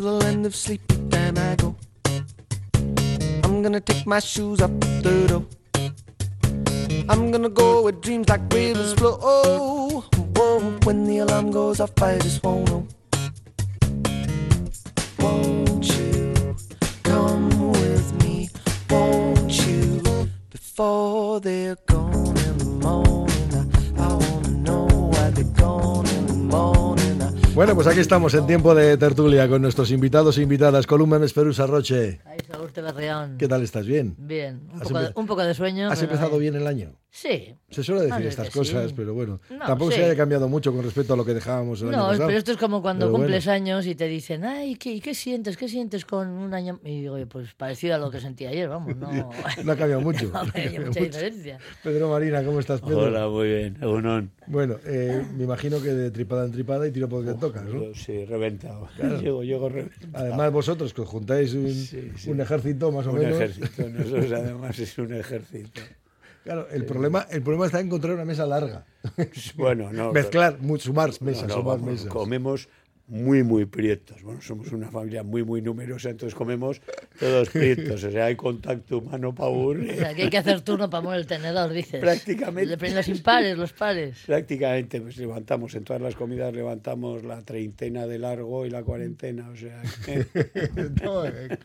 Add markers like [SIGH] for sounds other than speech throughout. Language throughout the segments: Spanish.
to the land of sleepy time I go. I'm gonna take my shoes off the door. I'm gonna go where dreams like rivers flow. Oh, whoa, when the alarm goes off, I just won't know. Won't you come with me? Won't you? Before they're gone Bueno, pues aquí estamos en tiempo de tertulia con nuestros invitados e invitadas. Columna Mesperusa Roche. Berreón. ¿Qué tal estás? ¿Bien? Bien, un ¿Has poco, de, empe- un poco de sueño. ¿Has pero empezado bien. bien el año? Sí. Se suele decir estas cosas, sí. pero bueno, No, tampoco sí. se haya cambiado mucho con respecto a lo que dejábamos el año No, pasado. pero esto es como cuando Pero bueno. cumples años y te dicen, ay, ¿qué, y qué sientes? ¿Qué sientes con un año? Y digo, pues parecido a lo que [LAUGHS] sentí ayer, vamos, no, No ha cambiado mucho. [LAUGHS] no hay [LAUGHS] mucha diferencia. Pedro Marina, ¿cómo estás, Pedro? Hola, muy bien, Egunon. Bueno, eh, me imagino que de tripada en tripada y tiro por que tocas, ¿no? Yo Sí, reventado. Llego, llego reventado. Además, vosotros que os juntáis un, Sí, sí. Un ejército más o un menos. ejército. Nosotros [LAUGHS] además es un ejército. Claro, el problema, el problema está en encontrar una mesa larga. [LAUGHS] Bueno, no. [LAUGHS] Mezclar, mu- sumar no, mesas, no, sumar vamos, mesas. comemos muy, muy prietos. Bueno, somos una familia muy, muy numerosa, entonces comemos todos prietos. O sea, hay contacto humano para O aburrir. sea, que hay que hacer turno para mover el tenedor, dices. Prácticamente. Depende los impares, los pares. Prácticamente, pues levantamos en todas las comidas, levantamos la treintena de largo y la cuarentena. O sea, que- No, eh,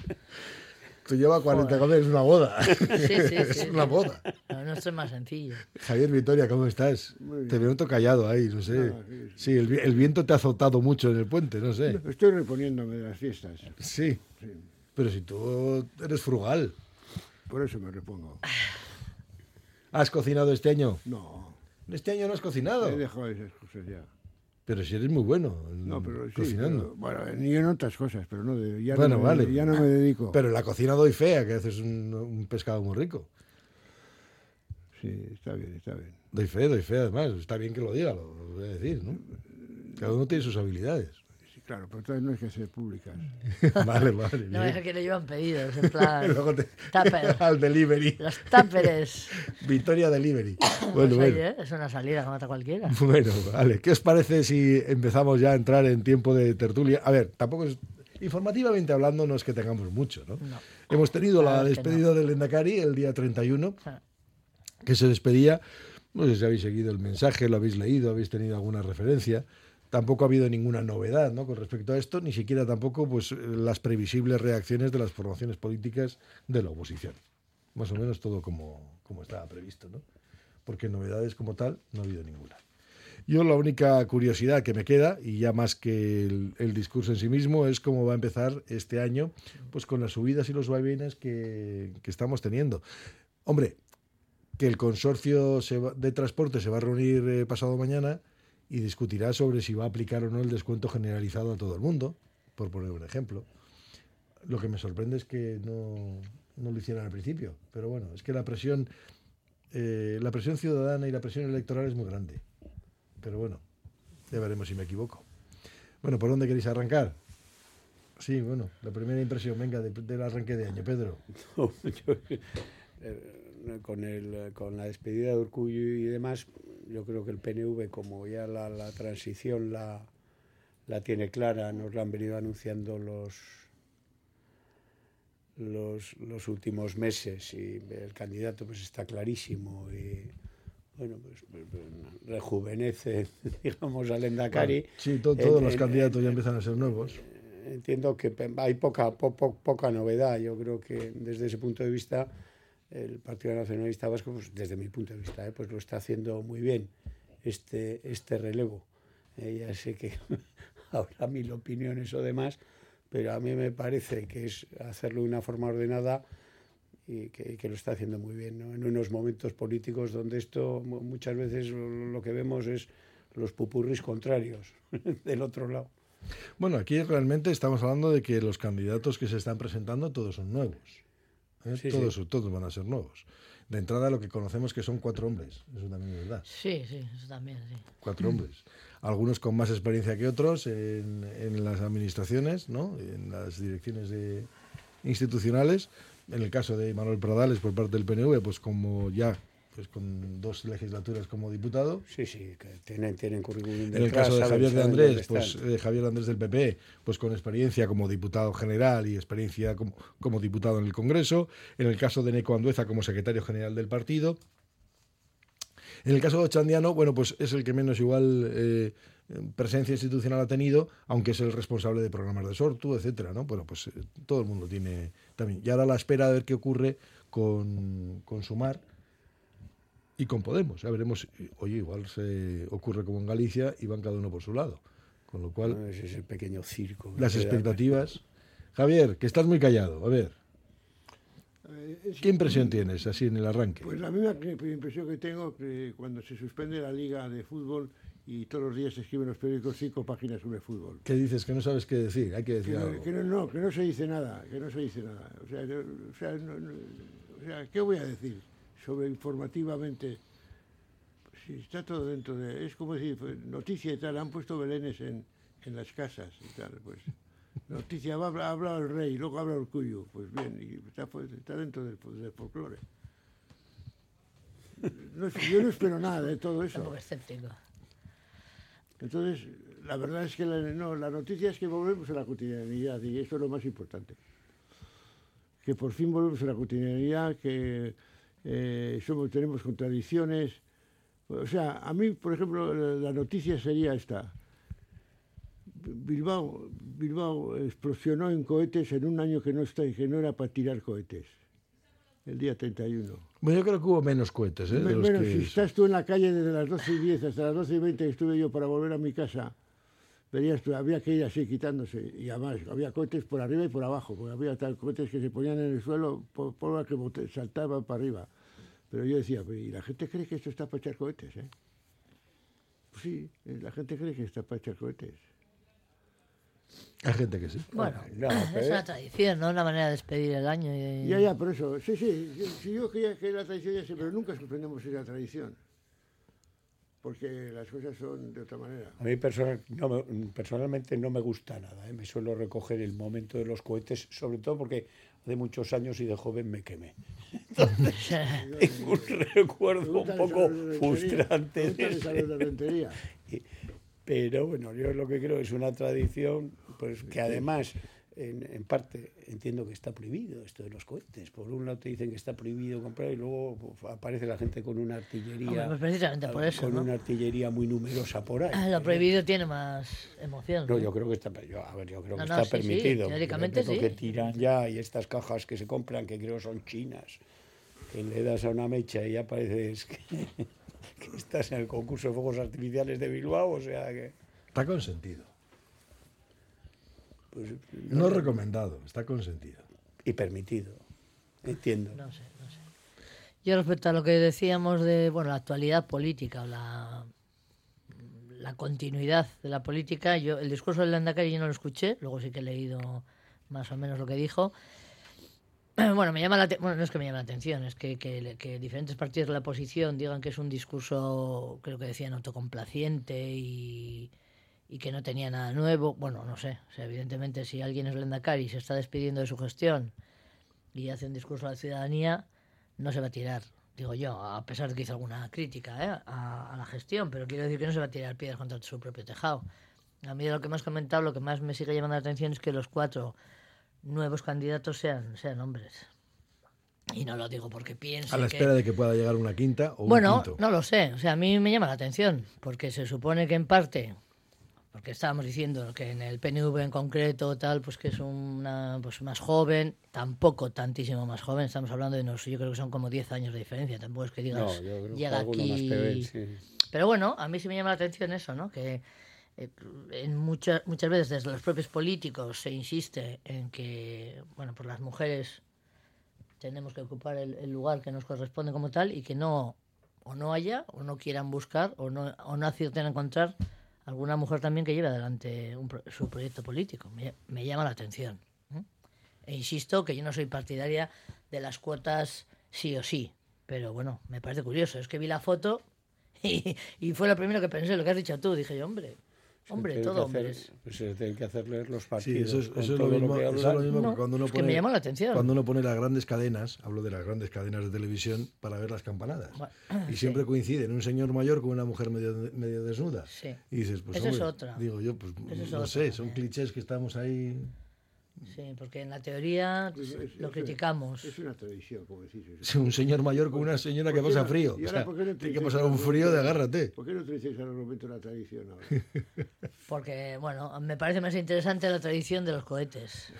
Tú llevas 40 comer, es una boda. [LAUGHS] Sí, sí, [LAUGHS] es sí. una boda. No, no estoy más sencillo. Javier Vitoria, ¿cómo estás? Te veo todo callado ahí, no sé. Sí, el, el viento te ha azotado mucho en el puente, no sé. Estoy reponiéndome de las fiestas, Sí. Pero si tú eres frugal. por eso me repongo. ¿Has cocinado este año? No, Este año no has cocinado. he dejado esas cosas ya. Pero si eres muy bueno en- No, pero sí, cocinando. pero, bueno, ni en otras cosas, pero no, ya, Bueno, no me, vale. ya no me dedico. Pero en la cocina doy fea, que haces un, un pescado muy rico. Sí, está bien, está bien. Doy fe, doy fe, además. Está bien que lo diga, lo, lo voy a decir, ¿no? Cada uno tiene sus habilidades. Claro, pero entonces no hay que ser públicas. [LAUGHS] vale, vale. No bien. es que le llevan pedidos, en [LAUGHS] plan. Luego te- [LAUGHS] al delivery. Los táperes. Victoria Delivery. Bueno, Pues, bueno. oye, es una salida que mata a cualquiera. Bueno, vale. ¿Qué os parece si empezamos ya a entrar en tiempo de tertulia? A ver, tampoco es. Informativamente hablando, no es que tengamos mucho, ¿no? No. Hemos tenido la Claro que despedida del Endacari el día 31, Ah. que se despedía. No sé si habéis seguido el mensaje, lo habéis leído, habéis tenido alguna referencia. Tampoco ha habido ninguna novedad ¿no? con respecto a esto, ni siquiera tampoco pues, las previsibles reacciones de las formaciones políticas de la oposición. Más o menos todo como, como estaba previsto, ¿no? Porque novedades como tal no ha habido ninguna. Yo la única curiosidad que me queda, y ya más que el, discurso en sí mismo, es cómo va a empezar este año pues con las subidas y los vaivenes que, que estamos teniendo. Hombre, que el consorcio de transporte se va a reunir eh, pasado mañana y discutirá sobre si va a aplicar o no el descuento generalizado a todo el mundo, por poner un ejemplo. Lo que me sorprende es que no, lo hicieran al principio, pero bueno, es que la presión, eh, la presión ciudadana y la presión electoral es muy grande. Pero bueno, ya veremos si me equivoco. Bueno, ¿por dónde queréis arrancar? Sí, bueno, la primera impresión, venga, de- del arranque de año, Pedro. [LAUGHS] Eh, con, el, con la despedida de Urcullo y demás, yo creo que el PNV, como ya la, la transición la, la tiene clara, nos la han venido anunciando los, los, los últimos meses y el candidato pues está clarísimo y bueno pues, pues, pues, rejuvenece [LAUGHS] digamos al Endacari. Sí, to- todos En- los en- candidatos ya en- empiezan a ser nuevos. entiendo que hay poca, po- po- poca novedad. Yo creo que desde ese punto de vista el Partido Nacionalista Vasco, pues, desde mi punto de vista, eh, pues lo está haciendo muy bien este, este relevo. Eh, ya sé que [LAUGHS] habrá mil opiniones o demás, pero a mí me parece que es hacerlo de una forma ordenada y que, lo está haciendo muy bien, ¿no? En unos momentos políticos donde esto mu- muchas veces lo que vemos es los pupurris contrarios [LAUGHS] del otro lado. Bueno, aquí realmente estamos hablando de que los candidatos que se están presentando todos son nuevos. ¿Eh? Sí, todos, sí. todos van a ser nuevos. De entrada lo que conocemos que son cuatro hombres, eso también es verdad. Sí, sí, eso también, sí. Cuatro hombres. Algunos con más experiencia que otros en, en las administraciones, ¿no? en las direcciones de- institucionales. En el caso de Manuel Pradales por parte del PNV, pues como ya pues con dos legislaturas como diputado. Sí, sí, que tienen, tienen currículum En el caso de saben- Javier de Andrés, pues eh, Javier Andrés del PP, pues con experiencia como diputado general y experiencia como, como diputado en el Congreso. En el caso de Neco Andueza como secretario general del partido. En el caso de Ochandiano, bueno, pues es el que menos igual eh, presencia institucional ha tenido, aunque es el responsable de programas de Sortu, etcétera, ¿no? Bueno, pues eh, todo el mundo tiene también. Y ahora a la espera de ver qué ocurre con, con Sumar y con Podemos. Ya veremos, oye, igual se ocurre como en Galicia y van cada uno por su lado. Con lo cual, No, ese es el pequeño circo. las expectativas. Javier, que estás muy callado. A ver, es- ¿qué impresión tienes así en el arranque? Pues la misma que- impresión que tengo que cuando se suspende la liga de fútbol y todos los días se escriben los periódicos cinco páginas sobre fútbol. ¿Qué dices? Que no sabes qué decir. Hay que Que decir no, algo. que no, no, que no se dice nada, que no se dice nada. O sea, no- o sea, no- no- o sea, ¿qué voy a decir sobre informativamente? Si está todo dentro de... Es como decir, pues, noticia y tal, han puesto belenes en, en las casas y tal, pues... [LAUGHS] Noticia, ha hablado el rey, luego habla el cuyo, pues bien, y está, pues, está dentro del, del folclore. No yo no espero nada de todo eso. Entonces, la verdad es que la, no, la noticia es que volvemos a la cotidianidad y eso es lo más importante. Que por fin volvemos a la cotidianidad, que eh, somos, tenemos contradicciones. O sea, a mí, por ejemplo, la, la noticia sería esta. Bilbao, Bilbao explosionó en cohetes en un año que no, está, que no era para tirar cohetes, el día 31. Bueno, yo creo que hubo menos cohetes, ¿eh? de los Bueno, que- si estás tú en la calle desde las 12 y 10 hasta las 12 y 20 que estuve yo para volver a mi casa, verías había que ir así quitándose. Y además había cohetes por arriba y por abajo, porque había tal cohetes que se ponían en el suelo, por, por que saltaban para arriba. Pero yo decía, "Pero, y la gente cree que esto está para echar cohetes, ¿eh? Pues sí, eh, la gente cree que está para echar cohetes. Hay gente que sí. Bueno, No, [LAUGHS] es pero- una tradición, ¿no? Una manera de despedir el año. y- Ya, ya, por eso, sí, sí, sí, sí, yo creía que la tradición ya sé, pero nunca suspendemos esa tradición. Porque las cosas son de otra manera. A mí personal- no me- personalmente no me gusta nada. ¿eh? Me suelo recoger el momento de los cohetes, sobre todo porque hace muchos años y de joven me quemé. [LAUGHS] [LAUGHS] Tengo un recuerdo un poco frustrante. de [LAUGHS] Pero bueno, yo lo que creo es una tradición, pues que además, en, en parte, entiendo que está prohibido esto de los cohetes. Por un lado te dicen que está prohibido comprar y luego pues, aparece la gente con una artillería. Hombre, pues precisamente por eso, Con ¿no? una artillería muy numerosa por ahí. Ah, Lo prohibido tiene más emoción. No, ¿no? yo creo que está, yo, a ver, yo creo No, que no, está sí, sí, permitido. creo sí. que tiran ya y estas cajas que se compran, que creo son chinas, que le das a una mecha y ya pareces que, [LAUGHS] que estás en el concurso de fuegos artificiales de Bilbao, o sea que... Está consentido. Pues, No recomendado, está consentido. y permitido. Entiendo. No sé, no sé. Yo respecto a lo que decíamos de bueno, la actualidad política o la, la continuidad de la política, yo el discurso del Landacari yo no lo escuché, luego sí que he leído más o menos lo que dijo. [CLEARS THROAT] Bueno, me llama la bueno, no es que me llame la atención, es que, que, que diferentes partidos de la oposición digan que es un discurso, creo que decían, autocomplaciente y, y que no tenía nada nuevo. Bueno, no sé. O sea, evidentemente, si alguien es Lendakari y se está despidiendo de su gestión y hace un discurso a la ciudadanía, no se va a tirar, digo yo, a pesar de que hizo alguna crítica ¿eh? a, a la gestión, pero quiero decir que no se va a tirar piedras contra su propio tejado. A mí de lo que me has comentado, lo que más me sigue llamando la atención es que los cuatro nuevos candidatos sean, sean hombres. Y no lo digo porque pienso A la que... espera de que pueda llegar una quinta o Bueno, un quinto. no lo sé. O sea, a mí me llama la atención, porque se supone que en parte, porque estábamos diciendo que en el PNV en concreto, tal, pues que es una pues más joven, tampoco tantísimo más joven, estamos hablando de unos, yo creo que son como 10 años de diferencia, tampoco es que digas, No, llega aquí... más sí. Pero bueno, a mí sí me llama la atención eso, ¿no? Que eh, en muchas muchas veces desde los propios políticos se insiste en que, bueno, pues las mujeres tenemos que ocupar el, el lugar que nos corresponde como tal y que no o no haya o no quieran buscar o no, o no acierten a encontrar alguna mujer también que lleve adelante un pro- su proyecto político. Me, llama la atención. ¿eh? E insisto que yo no soy partidaria de las cuotas sí o sí, pero bueno, me parece curioso. Es que vi la foto [LAUGHS] y, y fue lo primero que pensé, lo que has dicho tú. Dije yo, hombre, hombre, todo hombres. pues se tienen que hacer leer los Sí, partidos. eso es, eso es lo mismo, que eso es lo mismo No, que cuando uno es que pone, me llama la atención. Cuando uno pone las grandes cadenas, hablo de las grandes cadenas de televisión, para ver las campanadas. Bueno, Y siempre sí. coinciden un señor mayor con una mujer medio, medio desnuda. Sí. Y dices, pues Esa es hombre, otra. digo yo, pues es no otra sé, son clichés que estamos ahí. Sí, porque en la teoría Pues es- lo es- criticamos. Es una tradición, como decís. es- Un señor mayor con una señora que ¿Por qué pasa no- frío. y O sea, no tiene que pasar un el frío de agárrate. ¿Por qué no utilizáis el argumento la tradición ahora? [LAUGHS] Porque, bueno, me parece más interesante la tradición de los cohetes.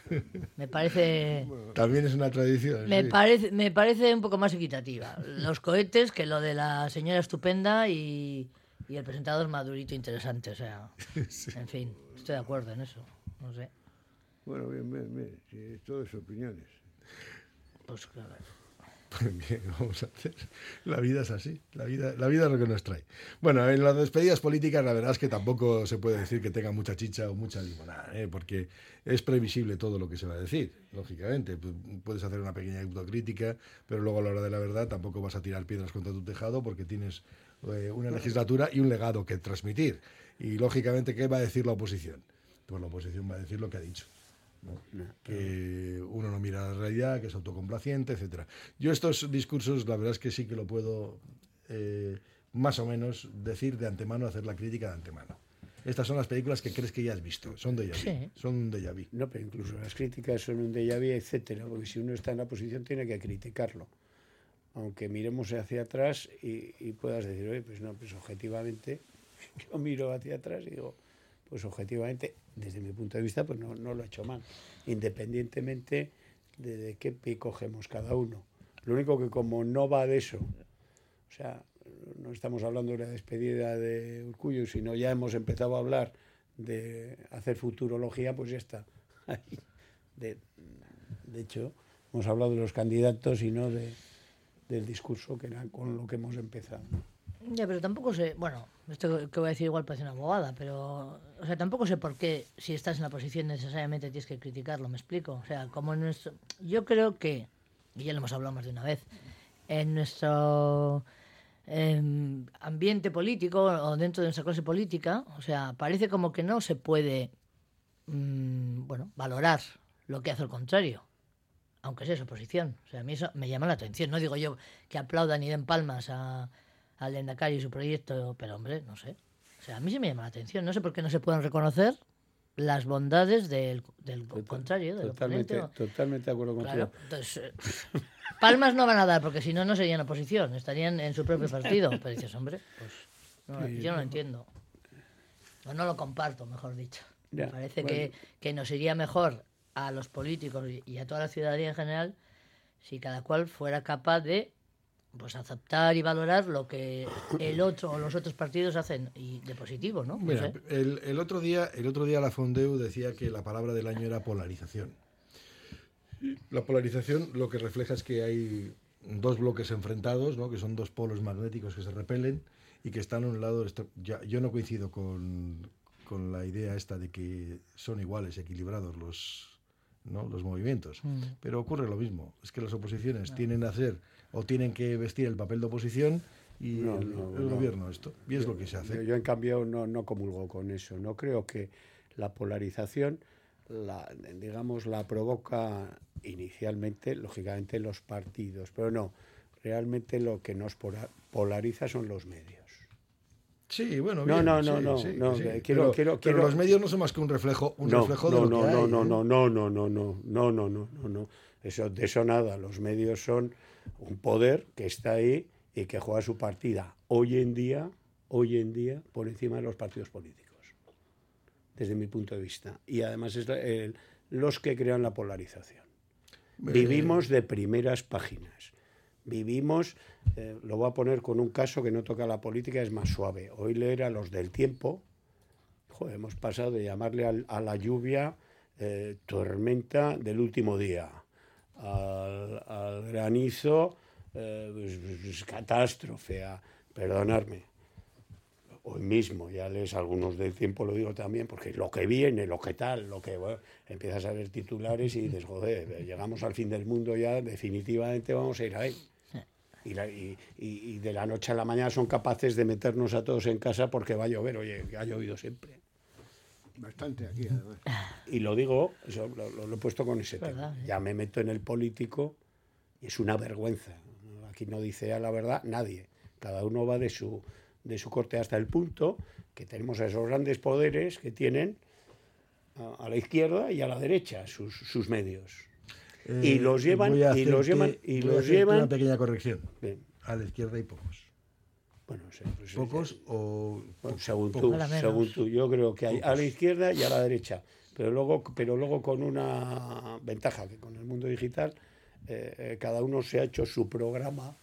Me parece... También es una tradición. Me, sí. parece, me parece un poco más equitativa. Los cohetes que lo de la señora estupenda y, y el presentador madurito interesante. O sea, [LAUGHS] en fin, estoy de acuerdo en eso. No sé. Bueno, bien, bien, bien. Sí, todo es opiniones. Pues claro. Bien, [LAUGHS] vamos a hacer. La vida es así. La vida, la vida es lo que nos trae. Bueno, en las despedidas políticas, la verdad es que tampoco se puede decir que tenga mucha chicha o mucha limonada, ¿eh? porque es previsible todo lo que se va a decir, lógicamente. Pu- Puedes hacer una pequeña autocrítica, pero luego a la hora de la verdad tampoco vas a tirar piedras contra tu tejado porque tienes eh, una legislatura y un legado que transmitir. Y lógicamente, ¿qué va a decir la oposición? Pues la oposición va a decir lo que ha dicho. ¿No? que uno no mira la realidad, que es autocomplaciente, etcétera. Yo estos discursos, la verdad es que sí que lo puedo eh, más o menos decir de antemano, hacer la crítica de antemano. Estas son las películas que crees que ya has visto, son de vu, Sí. son un déjà vu. No, pero incluso las críticas son un déjà vu, etcétera, porque si uno está en la posición tiene que criticarlo. Aunque miremos hacia atrás y, y puedas decir, oye, pues no, pues objetivamente, [LAUGHS] yo miro hacia atrás y digo, pues objetivamente, desde mi punto de vista, pues no, no lo he hecho mal, independientemente de, de qué pie cogemos cada uno. Lo único que como no va de eso, o sea, no estamos hablando de la despedida de Urcullo, sino ya hemos empezado a hablar de hacer futurología, pues ya está. [LAUGHS] De, de hecho, hemos hablado de los candidatos y no de, del discurso que era con lo que hemos empezado. Ya, pero tampoco sé, bueno, esto que voy a decir igual parece una abogada, pero, o sea, tampoco sé por qué si estás en la posición necesariamente tienes que criticarlo, ¿me explico? O sea, como en nuestro, yo creo que, y ya lo hemos hablado más de una vez, en nuestro em, ambiente político o dentro de nuestra clase política, o sea, parece como que no se puede, mm, bueno, valorar lo que hace el contrario aunque sea su posición. O sea, a mí eso me llama la atención. No digo yo que aplaudan y den palmas a, al Endacari y su proyecto, pero hombre, no sé. O sea, a mí sí me llama la atención. No sé por qué no se pueden reconocer las bondades del, del contrario, del Totalmente, oponente. totalmente de acuerdo contigo. Claro, entonces, eh, palmas no van a dar, porque si no, no serían oposición, estarían en su propio partido. Pero dices, hombre, pues no, yo no lo entiendo. O no lo comparto, mejor dicho. Ya, Me parece bueno. que, que nos iría mejor a los políticos y a toda la ciudadanía en general si cada cual fuera capaz de pues aceptar y valorar lo que el otro o los otros partidos hacen y de positivo, ¿no? Mira, sé. el, el otro día, el otro día la Fondeu decía que la palabra del año era polarización. La polarización lo que refleja es que hay dos bloques enfrentados, ¿no? que son dos polos magnéticos que se repelen y que están a un lado. ya- yo no coincido con, con la idea esta de que son iguales, equilibrados los, ¿no? los movimientos. Mm. Pero ocurre lo mismo. Es que las oposiciones tienen a hacer o tienen que vestir el papel de oposición y No, el, no, el no. gobierno esto. Y es lo que se hace. Yo, yo, en cambio, no, no comulgo con eso. No creo que la polarización, la, digamos, la provoca inicialmente, lógicamente, los partidos. Pero no, realmente lo que nos pola- polariza son los medios. Sí, bueno, No, bien, no, sí, no, no, sí, no, sí. que Pero, quiero- quiero- pero quiero- los medios no son más que un reflejo, un no, reflejo de no, lo no, que no, hay, no, ¿eh? no, no, no, no, no, no, no, no, no, no. Eso, de eso nada. Los medios son un poder que está ahí y que juega su partida hoy en día, hoy en día, por encima de los partidos políticos, desde mi punto de vista. Y además es el- los que crean la polarización. Vivimos de primeras páginas. Vivimos, eh, lo voy a poner con un caso que no toca la política, es más suave. Hoy leer a los del tiempo, joder, hemos pasado de llamarle a la lluvia eh, tormenta del último día, al, al granizo, eh, pues, pues, pues, catástrofe, a, perdonarme. Hoy mismo, ya lees algunos del tiempo, lo digo también, porque lo que viene, lo que tal, lo que bueno, empiezas a ver titulares y dices, joder, llegamos al fin del mundo ya, definitivamente vamos a ir ahí. Y, la- y- de la noche a la mañana son capaces de meternos a todos en casa porque va a llover, oye, ha llovido siempre. Bastante aquí, además. Y lo digo, eso lo, lo- lo he puesto con ese Verdad, tema. ¿eh? Ya me meto en el político y es una vergüenza. Aquí no dice a la verdad nadie. Cada uno va de su, de su corte hasta el punto que tenemos a esos grandes poderes que tienen a, a la izquierda y a la derecha sus, sus medios. y Eh, los llevan, voy a y los llevan, y voy a los llevan. Una pequeña corrección. Bien, A la izquierda hay pocos. Bueno, sí, pues, Pocos o. Bueno, según tú, según tú, yo creo que hay a la izquierda y a la derecha, pero luego, pero luego con una ventaja que con el mundo digital eh, eh, cada uno se ha hecho su programa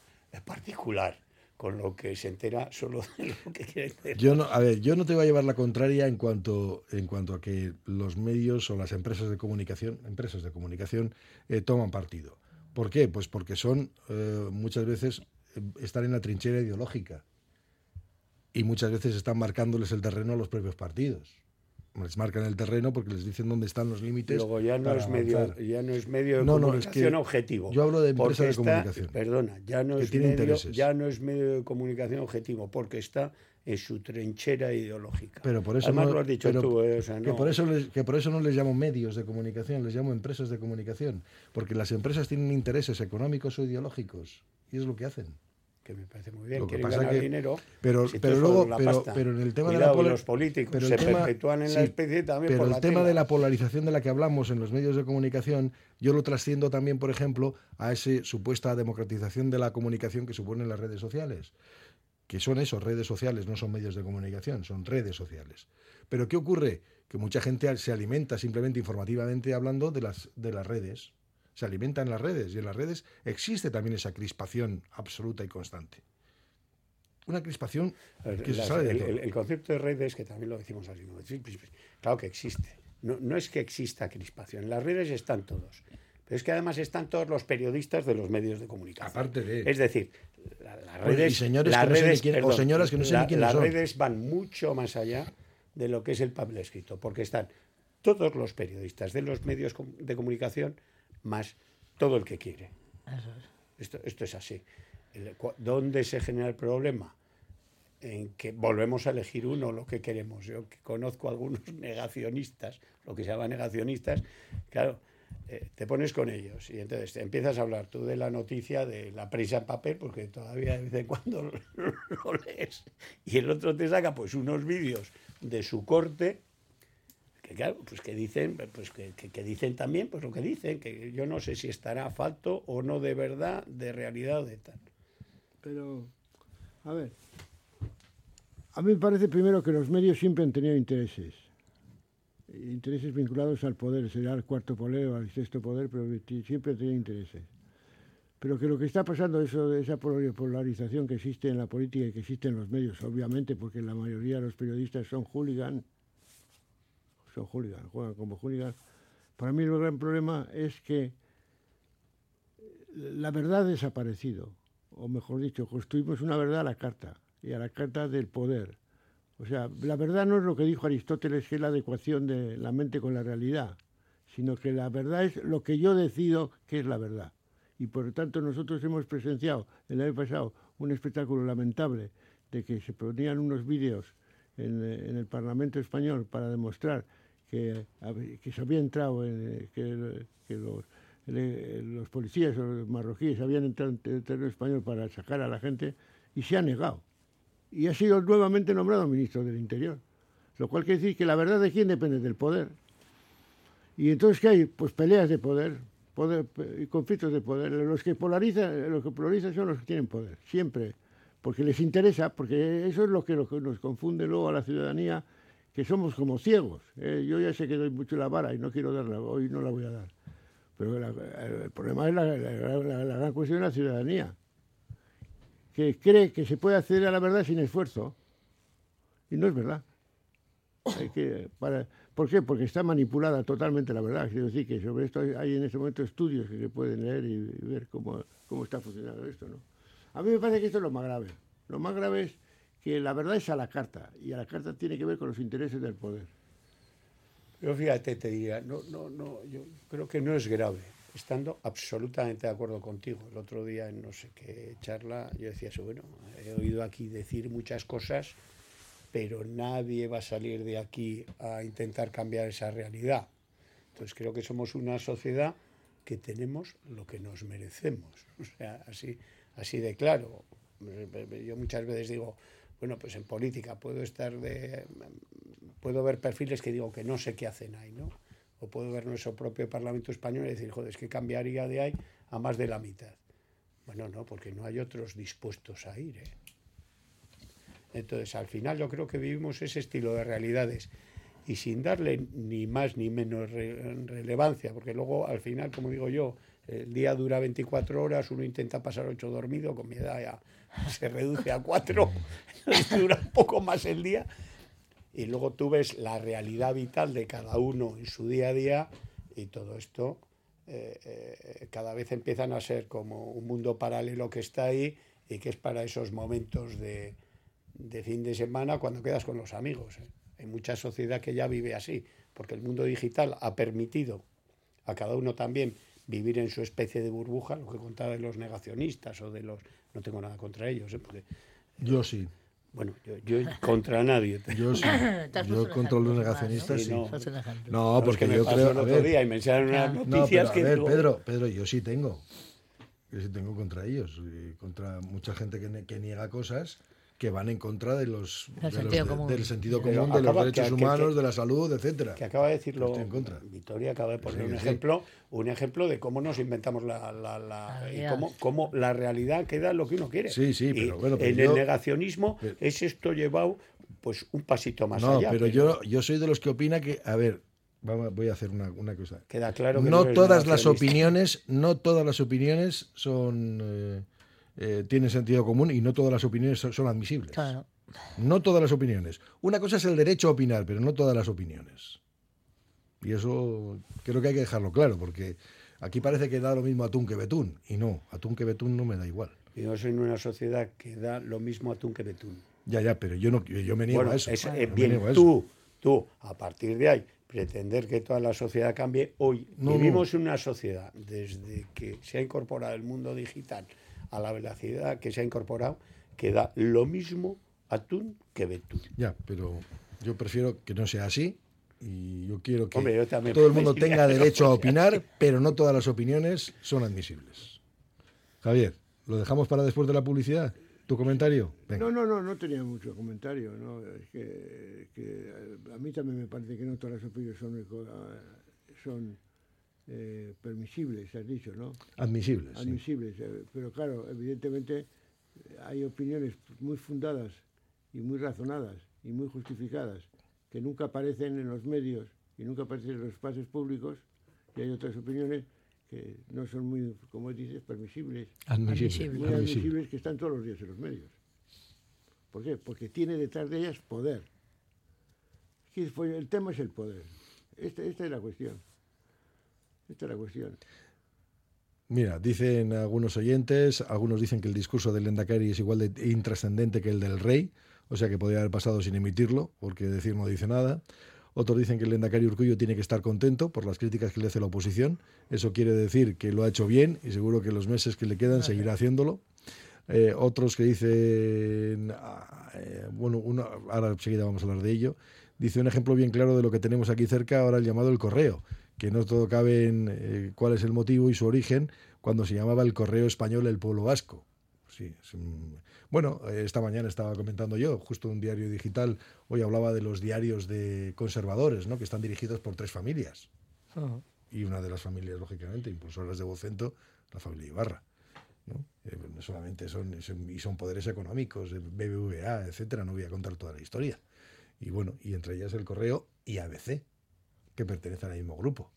particular, con lo que se entera solo de [LAUGHS] lo que quiere enterar. Yo no, a ver, yo no te voy a llevar la contraria en cuanto, en cuanto a que los medios o las empresas de comunicación, empresas de comunicación, eh, toman partido. ¿Por qué? Pues porque son eh, muchas veces están en la trinchera ideológica y muchas veces están marcándoles el terreno a los propios partidos. Les marcan el terreno porque les dicen dónde están los límites. Luego ya no es medio, ya no es medio de No, no, es comunicación que objetivo. yo hablo de empresa de está- comunicación. Perdona, ya no es medio, intereses. ya no es medio de comunicación objetivo, porque está en su trinchera ideológica. Pero por eso Además no, lo has dicho pero tú, eh, o sea, que, por eso les, que por eso no les llamo medios de comunicación, les llamo empresas de comunicación. Porque las empresas tienen intereses económicos o ideológicos. Y es lo que hacen. Que me parece muy bien, Lo que quieren pasa ganar que- dinero. pero- si pero luego- pero- pero en el tema de la los políticos pero el se tema- perpetúan en la especie también Pero por el la tema tela. de la polarización de la que hablamos en los medios de comunicación, yo lo trasciendo también, por ejemplo, a esa supuesta democratización de la comunicación que suponen las redes sociales. Que son eso, redes sociales, no son medios de comunicación, son redes sociales. Pero ¿qué ocurre? Que mucha gente se alimenta simplemente informativamente hablando de las, de las redes. Se alimenta en las redes y en las redes existe también esa crispación absoluta y constante. Una crispación ver, que se las- sale de todo. el- el concepto de redes, que también lo decimos así, pues, pues, claro que existe. No, no es que exista crispación, en las redes están todos. Pero es que además están todos los periodistas de los medios de comunicación. Aparte de- Es decir, la- las y redes. señores las que no sé o señoras que no sé ni quiénes Las son. redes van mucho más allá de lo que es el papel escrito, porque están todos los periodistas de los medios de comunicación más todo el que quiere. Eso es. Esto, esto es así. ¿Dónde se genera el problema? En que volvemos a elegir uno lo que queremos. Yo que conozco algunos [LAUGHS] negacionistas, lo que se llama negacionistas, claro, eh, te pones con ellos y entonces te empiezas a hablar tú de la noticia de la prensa en papel, porque todavía de vez en cuando lo, [LAUGHS] lo lees, y el otro te saca pues unos vídeos de su corte claro, pues que dicen, pues que, que- dicen también pues lo que dicen, que yo no sé si estará falto o no de verdad, de realidad o de tal. Pero, a ver, a mí me parece primero que los medios siempre han tenido intereses. Intereses vinculados al poder, será el cuarto poder o al sexto poder, pero siempre han tenido intereses. Pero que lo que está pasando, eso de esa pol- polarización que existe en la política y que existe en los medios, obviamente, porque la mayoría de los periodistas son hooligan, son hooligan, juegan como hooligan. Para mí el gran problema es que la verdad ha desaparecido, o mejor dicho, construimos una verdad a la carta, y a la carta del poder. O sea, la verdad no es lo que dijo Aristóteles, que es la adecuación de la mente con la realidad, sino que la verdad es lo que yo decido que es la verdad. Y por lo tanto nosotros hemos presenciado el año pasado un espectáculo lamentable de que se ponían unos vídeos en, en el Parlamento español para demostrar que, que se había entrado, en, eh, que, el- que los, los policías o los marroquíes habían entrado en ter- terreno español para sacar a la gente y se ha negado. Y ha sido nuevamente nombrado ministro del Interior. Lo cual quiere decir que la verdad de quién depende del poder. Y entonces, ¿qué hay? Pues peleas de poder, poder y conflictos de poder. Los que polarizan, los que polarizan son los que tienen poder, siempre. Porque les interesa, porque eso es lo que nos confunde luego a la ciudadanía, que somos como ciegos. ¿eh? Yo ya sé que doy mucho la vara y no quiero darla, hoy no la voy a dar. Pero la- el problema es la, la- la- gran cuestión de la ciudadanía, que cree que se puede acceder a la verdad sin esfuerzo. Y no es verdad. Hay que, para, ¿Por qué? Porque está manipulada totalmente la verdad. Quiero decir que sobre esto hay, hay en este momento estudios que se pueden leer y, y ver cómo, cómo está funcionando esto. ¿no? A mí me parece que esto es lo más grave. Lo más grave es que la verdad es a la carta y a la carta tiene que ver con los intereses del poder. Yo fíjate, te diría, no, no, no, yo creo que no es grave, estando absolutamente de acuerdo contigo. El otro día en no sé qué charla yo decía eso, bueno, he oído aquí decir muchas cosas, pero nadie va a salir de aquí a intentar cambiar esa realidad. Entonces creo que somos una sociedad que tenemos lo que nos merecemos. [LAUGHS] O sea, así, así de claro. Yo muchas veces digo, bueno, pues en política puedo estar de. Puedo ver perfiles que digo que no sé qué hacen ahí, ¿no? O puedo ver nuestro propio Parlamento español y decir, joder, es que cambiaría de ahí a más de la mitad. Bueno, no, porque no hay otros dispuestos a ir, ¿eh? Entonces, al final yo creo que vivimos ese estilo de realidades y sin darle ni más ni menos re- relevancia, porque luego al final, como digo yo, el día dura 24 horas, uno intenta pasar 8 dormido, con mi edad ya se reduce a 4, [LAUGHS] dura un poco más el día, y luego tú ves la realidad vital de cada uno en su día a día y todo esto eh, eh, cada vez empiezan a ser como un mundo paralelo que está ahí y que es para esos momentos de, de fin de semana cuando quedas con los amigos. ¿eh? Hay mucha sociedad que ya vive así, porque el mundo digital ha permitido a cada uno también vivir en su especie de burbuja, lo que contaba de los negacionistas o de los... No tengo nada contra ellos, ¿eh? porque, Yo sí. bueno, yo, yo contra nadie. [LAUGHS] Yo sí. Yo contra los negacionistas Sí, sí. no. No, No, es porque que yo creo. el otro ver, día y me enseñaron unas No, No, noticias pero, que a ver, digo, Pedro, Pedro, yo sí tengo. Yo sí tengo contra ellos. y contra mucha gente que, ne- que niega cosas que van en contra de los, Del de los- sentido de- común. del sentido Pero común, de los derechos que- humanos, que- de la salud, etcétera. que acaba de decirlo Estoy en contra. Victoria acaba de poner Sí, un sí. ejemplo un ejemplo de cómo nos inventamos la, la- la- La y realidad. cómo, cómo la realidad queda lo que uno quiere Sí, sí, Y pero bueno, pero en yo- el negacionismo pero- es esto llevado pues un pasito más no, allá pero yo, yo soy de los que opina que, a ver, voy a hacer una, una cosa. queda claro que no todas las opiniones, no todas las opiniones son eh, eh, tienen sentido común y no todas las opiniones son, son admisibles. Claro. No todas las opiniones. Una cosa es el derecho a opinar, pero no todas las opiniones. Y eso creo que hay que dejarlo claro, porque aquí parece que da lo mismo atún que betún. Y no, atún que betún no me da igual. yo soy en una sociedad que da lo mismo atún que betún Ya, ya, pero yo no yo, yo me niego bueno a eso. es, eh, bien niego a eso. tú tú a partir de ahí pretender que toda la sociedad cambie hoy No, vivimos en una sociedad desde que se ha incorporado el mundo digital a la velocidad que se ha incorporado que da lo mismo atún que betún Ya, pero yo prefiero que no sea así y yo quiero que Hombre, yo también todo el mundo tenga derecho a opinar, pero no todas las opiniones son admisibles. Javier, ¿lo dejamos para después de la publicidad? ¿Tu comentario? Venga. No, no, no, no tenía mucho comentario. ¿no? Es que, que, eh, a mí también me parece que no todas las opiniones son, son eh, permisibles, has dicho, ¿no? Admisibles. Admisibles, sí. eh, pero claro, evidentemente eh, hay opiniones muy fundadas y muy razonadas y muy justificadas que nunca aparecen en los medios y nunca aparecen en los espacios públicos y hay otras opiniones que no son muy, como dices, permisibles. Admisibles. admisibles. Muy admisibles que están todos los días en los medios. ¿Por qué? Porque tiene detrás de ellas poder. El tema es el poder. esta, esta es la cuestión. Esta es la cuestión. Mira, dicen algunos oyentes, algunos dicen que el discurso del Endacari es igual de intrascendente que el del rey, o sea que podría haber pasado sin emitirlo, porque decir no dice nada. Otros dicen que el Endacari Urcullo tiene que estar contento por las críticas que le hace la oposición. Eso quiere decir que lo ha hecho bien y seguro que los meses que le quedan seguirá haciéndolo. Eh, otros que dicen, ah, eh, bueno, uno, ahora enseguida vamos a hablar de ello, dice un ejemplo bien claro de lo que tenemos aquí cerca, ahora el llamado el correo, que no todo cabe en eh, cuál es el motivo y su origen cuando se llamaba el correo español el pueblo vasco. Sí, es un- Bueno, eh, esta mañana estaba comentando yo, justo un diario digital, hoy hablaba de los diarios de conservadores, ¿no? que están dirigidos por tres familias. Y una de las familias, lógicamente, impulsoras de Vocento, la familia Ibarra. ¿no? Eh, no solamente son, son- y son poderes económicos, BBVA, etcétera, no voy a contar toda la historia. Y bueno, y entre ellas el correo y ABC, que pertenecen al mismo grupo.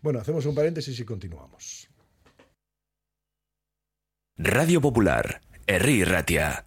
Bueno, hacemos un paréntesis y continuamos. Radio Popular, Herri Ratia.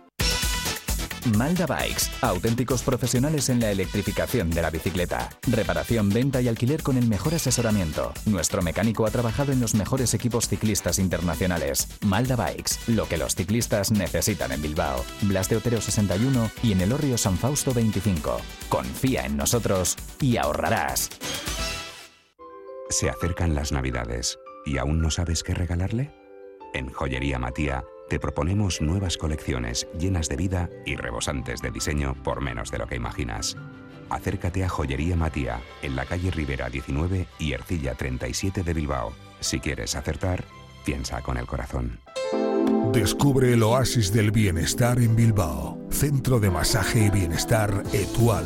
Malda Bikes, auténticos profesionales en la electrificación de la bicicleta. Reparación, venta y alquiler con el mejor asesoramiento. Nuestro mecánico ha trabajado en los mejores equipos ciclistas internacionales. Malda Bikes, lo que los ciclistas necesitan en Bilbao. Blas de Otero 61 y en el Orrio San Fausto 25. Confía en nosotros y ahorrarás. Se acercan las Navidades y aún no sabes qué regalarle. En Joyería Matía te proponemos nuevas colecciones llenas de vida y rebosantes de diseño por menos de lo que imaginas. Acércate a Joyería Matía, en la calle Rivera 19 y Ercilla 37 de Bilbao. Si quieres acertar, piensa con el corazón. Descubre el oasis del bienestar en Bilbao. Centro de Masaje y Bienestar Etual,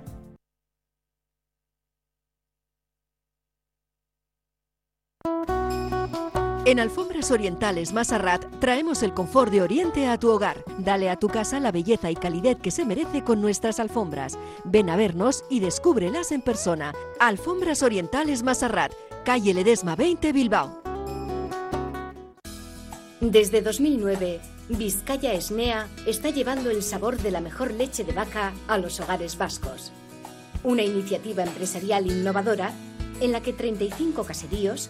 En Alfombras Orientales Masarrat traemos el confort de Oriente a tu hogar. Dale a tu casa la belleza y calidez que se merece con nuestras alfombras. Ven a vernos y descúbrelas en persona. Alfombras Orientales Masarrat, calle Ledesma 20 Bilbao. Desde 2009, Vizcaya Esnea está llevando el sabor de la mejor leche de vaca a los hogares vascos. Una iniciativa empresarial innovadora en la que 35 caseríos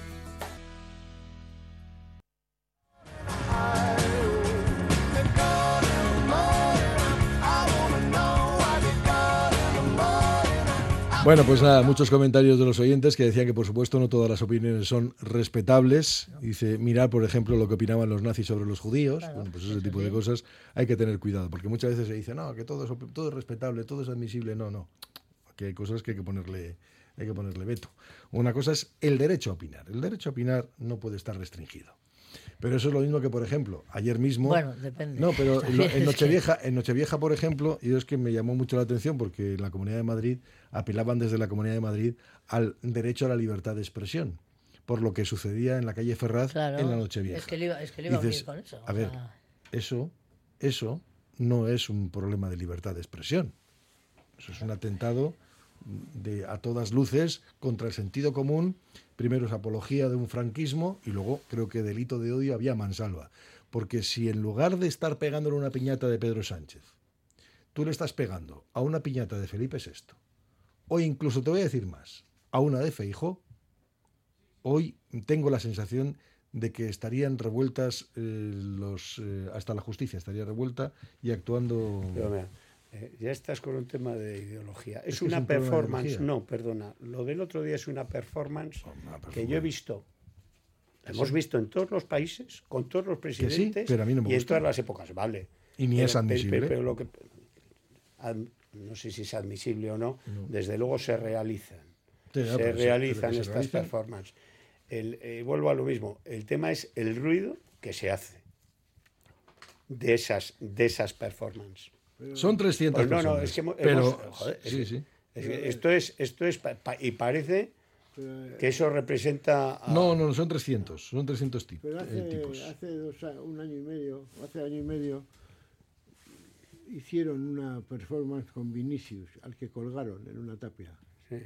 Bueno, pues nada, muchos comentarios de los oyentes que decían que por supuesto no todas las opiniones son respetables. Dice, mirar por ejemplo lo que opinaban los nazis sobre los judíos. bueno, pues ese tipo de cosas hay que tener cuidado, porque muchas veces se dice, no, que todo es, todo es respetable, todo es admisible. No, no. Aquí hay cosas que hay que ponerle hay que ponerle veto. Una cosa es el derecho a opinar. El derecho a opinar no puede estar restringido. Pero eso es lo mismo que, por ejemplo, ayer mismo. Bueno, depende. No, pero [LAUGHS] en, en Nochevieja, en Nochevieja, por ejemplo, y es que me llamó mucho la atención porque en la Comunidad de Madrid apelaban desde la Comunidad de Madrid al derecho a la libertad de expresión por lo que sucedía en la calle Ferraz Claro, en la Nochevieja. es que le iba- es que le iba a Dices, con eso, A ver, sea- eso, eso no es un problema de libertad de expresión. Eso es un atentado de, a todas luces contra el sentido común. Primero es apología de un franquismo y luego creo que delito de odio había mansalva. Porque si en lugar de estar pegándole una piñata de Pedro Sánchez, tú le estás pegando a una piñata de Felipe VI, o incluso te voy a decir más, a una de Feijo, hoy tengo la sensación de que estarían revueltas eh, los eh, hasta la justicia estaría revuelta y actuando Pero mira, eh, ya estás con un tema de ideología. Es, Es es una un performance. No, perdona. Lo del otro día es una performance que yo he visto. La Sí. hemos visto en todos los países, con todos los presidentes pero a mí no me y en todas las épocas. Vale. Y ni es Pero- admisible. Pero, pero lo que, no sé si es admisible o no, desde luego se realizan. Sí, ya, se pero realizan pero estas performances. El, eh, vuelvo a lo mismo. El tema es el ruido que se hace de esas, de esas performances. Son 300 Pues no, no, es que hemos- pero- joder, es sí, sí. es esto es, esto es pa- pa- y parece que eso representa a- no no no, son 300 son 300 tipos Pero hace, tipos hace dos un año y medio, hace año y medio, hicieron una performance con Vinicius, al que colgaron en una tapia. Sí.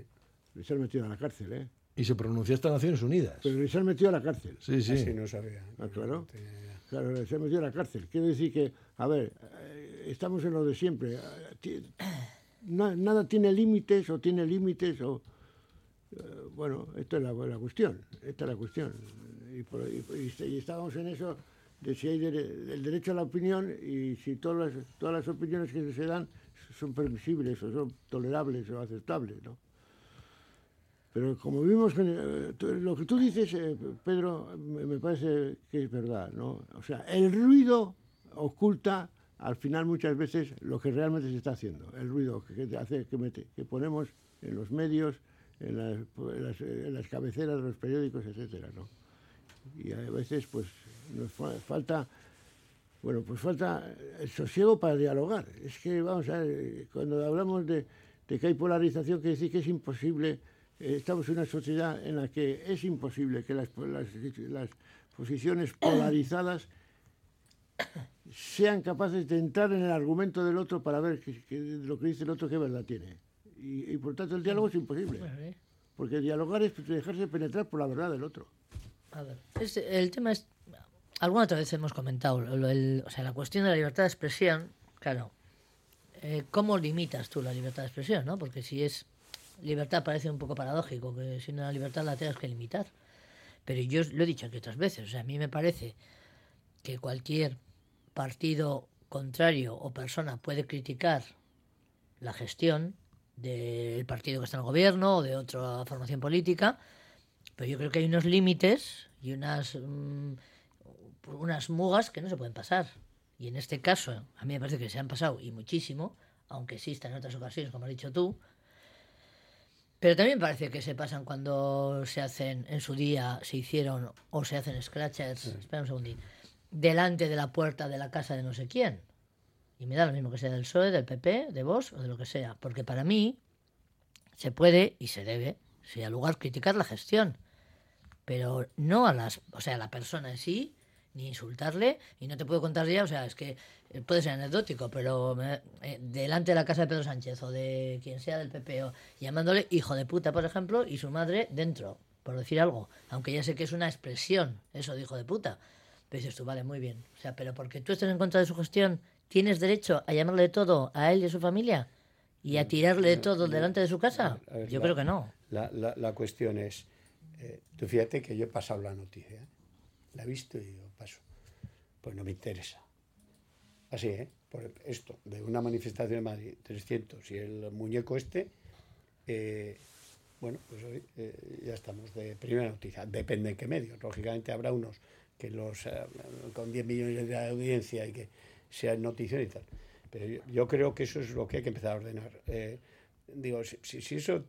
Les han metido a la cárcel, ¿eh? Y se pronunció hasta Naciones Unidas. Pero les han metido a la cárcel. Sí, sí. Así no sabía. Ah, claro. Claro, les han metido a la cárcel. Quiere decir que, a ver, eh, estamos en lo de siempre. Eh, na- nada tiene límites o tiene límites o... eh, bueno, esta es la, la cuestión. Esta es la cuestión. Y, por- y- y- y estábamos en eso de si hay el derecho a la opinión y si todas las, todas las opiniones que se dan son permisibles o son tolerables o aceptables, ¿no? Pero como vimos, eh, lo que tú dices, eh, Pedro, me, parece que es verdad, ¿no? O sea, el ruido oculta al final muchas veces lo que realmente se está haciendo. El ruido que, que hace, que, mete, que ponemos en los medios, en las, en las- en las cabeceras de los periódicos, etcétera, ¿no? Y a veces, pues, nos fa- falta, bueno, pues falta el sosiego para dialogar. Es que, vamos a ver, cuando hablamos de, de que hay polarización, quiere decir que es imposible, eh, estamos en una sociedad en la que es imposible que las, las, las posiciones [COUGHS] polarizadas sean capaces de entrar en el argumento del otro para ver que, que lo que dice el otro qué verdad tiene. Y, y, por tanto el diálogo es imposible. Porque dialogar es dejarse penetrar por la verdad del otro. A ver, el tema es. Alguna otra vez hemos comentado, lo- o sea, la cuestión de la libertad de expresión, claro. eh, ¿Cómo limitas tú la libertad de expresión, no? Porque si es libertad parece un poco paradójico, que si una libertad la tengas que limitar. Pero yo lo he dicho aquí otras veces, o sea, a mí me parece que cualquier partido contrario o persona puede criticar la gestión del partido que está en el gobierno o de otra formación política, pero yo creo que hay unos límites y unas, mm, unas mugas que no se pueden pasar. Y en este caso, a mí me parece que se han pasado y muchísimo, aunque exista en otras ocasiones, como has dicho tú. Pero también parece que se pasan cuando se hacen, en su día, se hicieron o se hacen scratchers, espera un segundín, delante de la puerta de la casa de no sé quién. Y me da lo mismo que sea del PSOE, del PP, de Vox o de lo que sea. Porque para mí se puede y se debe, si al lugar, criticar la gestión. Pero no a las, o sea, a la persona en sí, ni insultarle. Y no te puedo contar ya, o sea, es que eh, puede ser anecdótico, pero me- eh, delante de la casa de Pedro Sánchez o de quien sea del PP, o llamándole hijo de puta, por ejemplo, y su madre dentro, por decir algo. Aunque ya sé que es una expresión, eso de hijo de puta. Pero dices tú, vale, muy bien. O sea, pero porque tú estés en contra de su gestión, ¿tienes derecho a llamarle de todo a él y a su familia? ¿Y a tirarle de todo delante de su casa? Ver, Yo la- creo que no. La, la- la cuestión es, eh, tú fíjate que yo he pasado la noticia, ¿eh? la he visto y yo paso. Pues no me interesa. Así, ¿eh? Por esto, de una manifestación en Madrid, 300, y el muñeco este, eh, bueno, pues hoy ya estamos de primera noticia. Depende en qué medios. Lógicamente habrá unos que los con 10 millones de audiencia y que sean noticia y tal. Pero yo, creo que eso es lo que hay que empezar a ordenar. Digo, si, eso...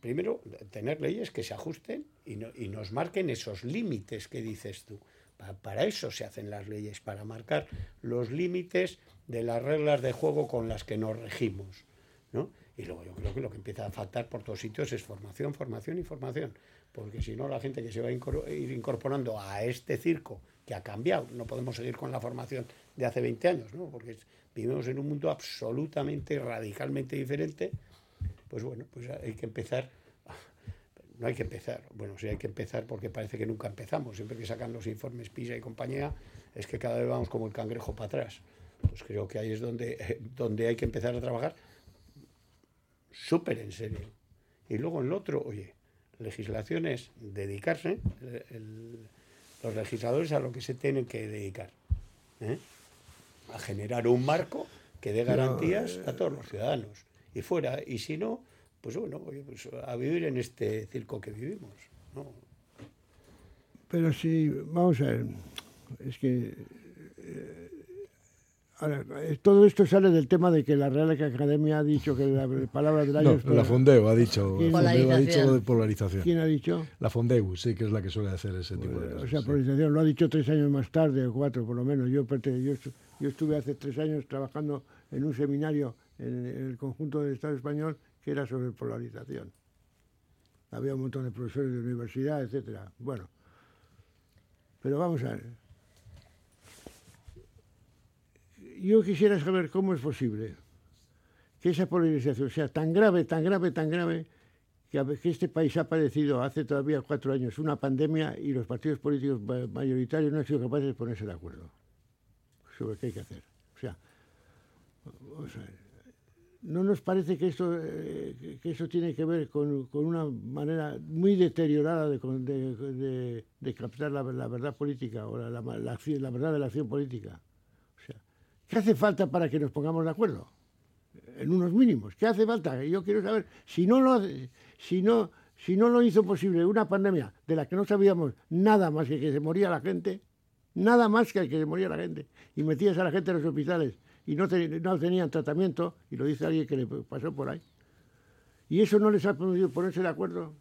primero, tener leyes que se ajusten y, no- y nos marquen esos límites que dices tú. Pa- para eso se hacen las leyes, para marcar los límites de las reglas de juego con las que nos regimos. ¿no? Y luego yo creo que lo que empieza a faltar por todos sitios es formación, formación y formación. Porque si no, la gente que se va a ir incorporando a este circo que ha cambiado, no podemos seguir con la formación de hace 20 años, ¿no? porque vivimos en un mundo absolutamente, radicalmente diferente. Pues bueno, pues hay que empezar no hay que empezar. Bueno, sí hay que empezar porque parece que nunca empezamos. Siempre que sacan los informes PISA y compañía, es que cada vez vamos como el cangrejo para atrás. Pues creo que ahí es donde, [LAUGHS] donde hay que empezar a trabajar súper en serio. Y luego en lo otro, oye, legislación es dedicarse, el- el- los legisladores a lo que se tienen que dedicar. ¿eh? A generar un marco que dé garantías a todos los ciudadanos. Y fuera, y si no, pues bueno, oye, pues a vivir en este circo que vivimos. ¿no? Pero sí, vamos a ver, es que eh, ahora, eh, todo esto sale del tema de que la Real Academia ha dicho que la palabra del año No, es la Fondeo ha dicho, Fondeo ha dicho lo de Polarización. ¿Quién ha dicho? La Fondeu, sí, que es la que suele hacer ese tipo de O cosas. sea, sí. polarización, lo ha dicho tres años más tarde, o cuatro por lo menos. Yo, yo, yo estuve hace tres años trabajando en un seminario en, el conjunto del Estado español que era sobre polarización. Había un montón de profesores de universidad, etcétera. Bueno, pero vamos a ver. yo quisiera saber cómo es posible que esa polarización sea tan grave, tan grave, tan grave, que, a- este país ha padecido hace todavía cuatro años una pandemia y los partidos políticos ma- mayoritarios no han sido capaces de ponerse de acuerdo sobre qué hay que hacer. O sea, o sea, ¿no nos parece que esto, eh, que- eso tiene que ver con, con una manera muy deteriorada de, de- captar la, la verdad política o la, la, la verdad de la acción política? O sea, ¿qué hace falta para que nos pongamos de acuerdo? En unos mínimos. ¿Qué hace falta? Yo quiero saber, si no lo, si no, si no lo hizo posible una pandemia de la que no sabíamos nada más que que se moría la gente, nada más que que se moría la gente, y metías a la gente en los hospitales y no, te- no tenían tratamiento, y lo dice alguien que le pasó por ahí, y eso no les ha permitido ponerse de acuerdo,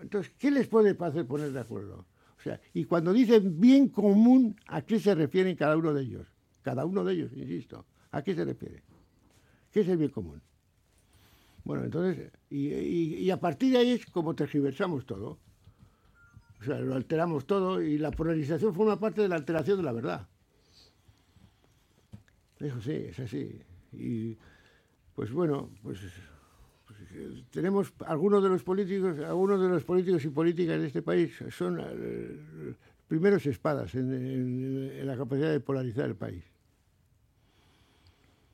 entonces, ¿qué les puede hacer poner de acuerdo? O sea, y cuando dicen bien común, ¿a qué se refieren cada uno de ellos? Cada uno de ellos, insisto, ¿a qué se refiere? ¿Qué es el bien común? Bueno, entonces, y, a partir de ahí es como tergiversamos todo. O sea, lo alteramos todo y la polarización forma parte de la alteración de la verdad. Eso sí, es así. Y pues bueno, pues, pues, tenemos algunos de los políticos, algunos de los políticos y políticas de este país son eh, primeros espadas en, en- en la capacidad de polarizar el país.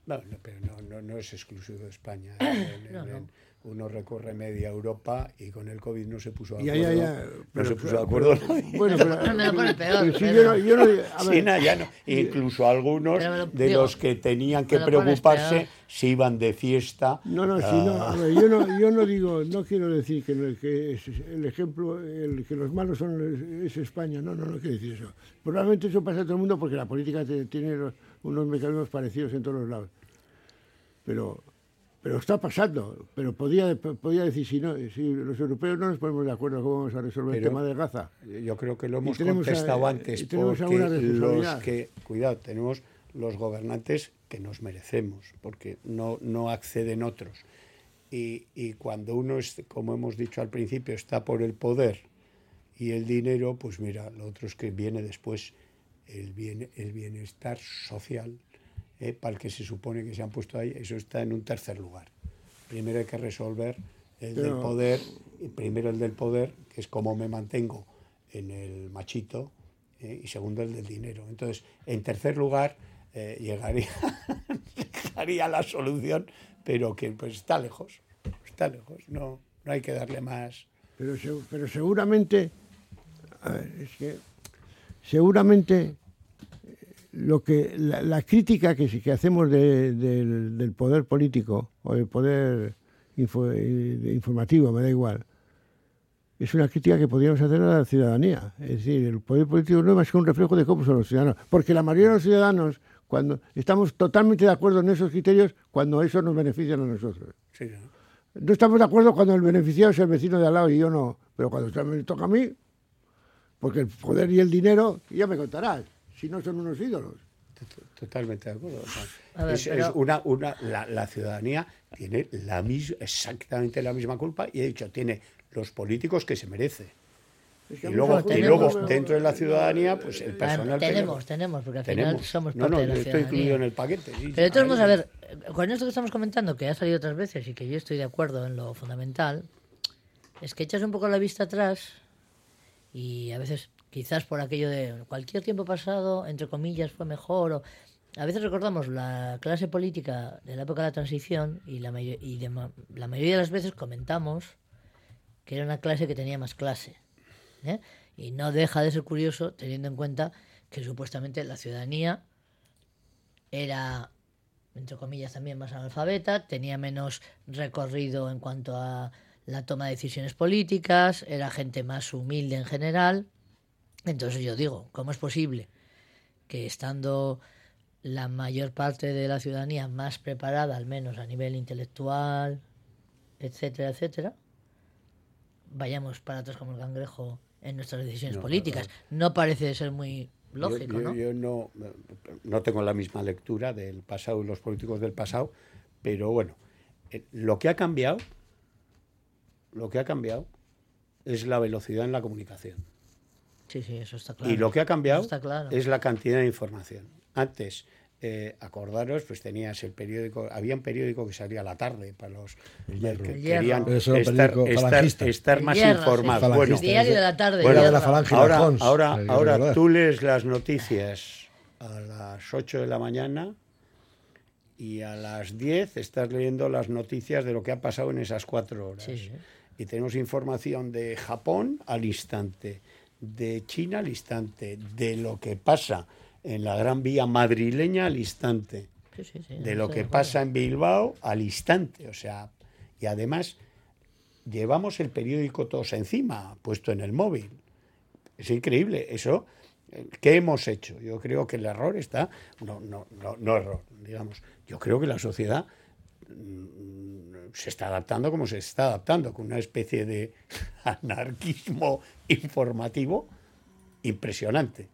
No, no, pero no, no, no es exclusivo de España. [COUGHS] En- uno recorre media Europa y con el COVID no se puso de acuerdo. ya, ya, no pero- se puso de acuerdo. pero- [LAUGHS] bueno, pero- No me lo pone peor, pero si pero- yo no- yo no- a ver, Sí, na, ya no. Incluso algunos lo- de digo, los que tenían que preocuparse se iban de fiesta. No, no, si no, a ver, yo no, yo no digo, no quiero decir que, no- que es- el ejemplo, el, que los malos son es España, no, no, no quiero decir eso. Probablemente eso pasa en todo el mundo porque la política tiene unos mecanismos parecidos en todos los lados. Pero, pero está pasando. Pero podía, podía decir, si, no, si los europeos no nos ponemos de acuerdo cómo vamos a resolver el tema de Gaza. Yo creo que lo hemos a- contestado y antes porque los que, cuidado, tenemos los gobernantes que nos merecemos, porque no, no acceden otros. Y, y cuando uno, es, como hemos dicho al principio, está por el poder y el dinero, pues mira, lo otro es que viene después el, bien, el bienestar social, eh, para el que se supone que se han puesto ahí, eso está en un tercer lugar. Primero hay que resolver el del poder, primero el del poder, que es cómo me mantengo en el machito, eh, y segundo el del dinero. Entonces, en tercer lugar, eh, llegaría, [LAUGHS] llegaría la solución, pero que pues está lejos, está lejos, no, no hay que darle más. Pero, pero seguramente, a ver, es que seguramente lo que la, la crítica que, hacemos de- del, del poder político o del poder info- eh, informativo, me da igual, es una crítica que podríamos hacer a la ciudadanía. Es decir, el poder político no es más que un reflejo de cómo son los ciudadanos. Porque la mayoría de los ciudadanos, cuando estamos totalmente de acuerdo en esos criterios, cuando eso nos beneficia a nosotros. Sí, ¿no? No estamos de acuerdo cuando el beneficiado es el vecino de al lado y yo no. Pero cuando me toca a mí, porque el poder y el dinero, ya me contarás, si no son unos ídolos. Totalmente de acuerdo. o sea, A ver, es, pero- es una, una, la, la ciudadanía tiene la mis, exactamente la misma culpa y he dicho, tiene los políticos que se merece. Es que Y luego, y luego dentro de la ciudadanía, pues el personal. que tenemos, lleva. tenemos, porque al final Tenemos. somos no, parte no, de la yo estoy incluido en el paquete. sí, Pero de todos modos, a ver, con esto que estamos comentando, que ha salido otras veces y que yo estoy de acuerdo en lo fundamental, es que echas un poco la vista atrás y a veces, quizás por aquello de cualquier tiempo pasado, entre comillas, fue mejor. O, a veces recordamos la clase política de la época de la transición y, la, mayo- y la mayoría de las veces comentamos que era una clase que tenía más clase. ¿eh? Y no deja de ser curioso teniendo en cuenta que supuestamente la ciudadanía era, entre comillas, también más analfabeta, tenía menos recorrido en cuanto a la toma de decisiones políticas, era gente más humilde en general. Entonces yo digo, ¿cómo es posible que estando la mayor parte de la ciudadanía más preparada, al menos a nivel intelectual, etcétera, etcétera, vayamos para atrás como el cangrejo en nuestras decisiones No, políticas? No parece ser muy Yo- lógico, yo, ¿no? yo no, no tengo la misma lectura del pasado y los políticos del pasado, pero bueno, eh, lo que ha cambiado, lo que ha cambiado es la velocidad en la comunicación. Sí, sí, eso está claro. Y lo que ha cambiado Eso está claro. es la cantidad de información. Antes eh, acordaros, pues tenías el periódico, había un periódico que salía a la tarde para los El Hierro. que El querían estar, estar- falangista. estar El más Hierro, informados. Bueno, Diario de la tarde. Bueno, Hierro. de la falange y la ahora, ahora, tú lees las noticias a las 8 de la mañana y a las 10 estás leyendo las noticias de lo que ha pasado en esas cuatro horas. Sí, sí. Y tenemos información de Japón al instante, de China al instante, de lo que pasa en la Gran Vía madrileña al instante, Sí, sí, sí, de lo que pasa en Bilbao al instante. O sea, y además llevamos el periódico todos encima, puesto en el móvil. Es increíble eso. eh, ¿Qué hemos hecho? Yo creo que el error está, no, no, no, no error, digamos. Yo creo que la sociedad se está adaptando como se está adaptando, con una especie de [LAUGHS] anarquismo informativo impresionante.